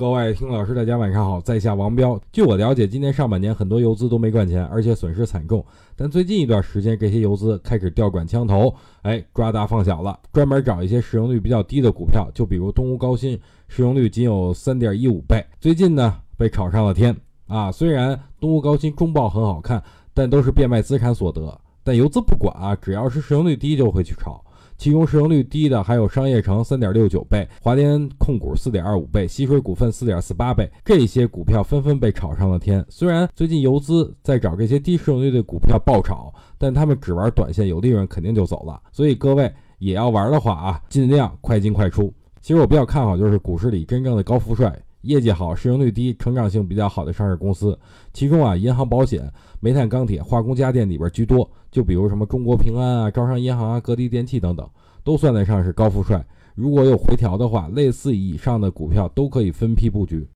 各位听老师，大家晚上好，在下王彪。据我了解，今年上半年很多游资都没赚钱，而且损失惨重。但最近一段时间，这些游资开始调转枪头，哎，抓大放小了，专门找一些市盈率比较低的股票，就比如东吴高新，市盈率仅有三点一五倍，最近呢被炒上了天啊。虽然东吴高新中报很好看，但都是变卖资产所得。但游资不管啊，只要是市盈率低就会去炒。其中市盈率低的还有商业城三点六九倍，华联控股四点二五倍，西水股份四点四八倍，这些股票纷纷被炒上了天。虽然最近游资在找这些低市盈率的股票爆炒，但他们只玩短线，有利润肯定就走了。所以各位也要玩的话啊，尽量快进快出。其实我比较看好就是股市里真正的高富帅。业绩好、市盈率低、成长性比较好的上市公司，其中啊，银行、保险、煤炭、钢铁、化工、家电里边居多。就比如什么中国平安啊、招商银行啊、格力电器等等，都算得上是高富帅。如果有回调的话，类似以上的股票都可以分批布局。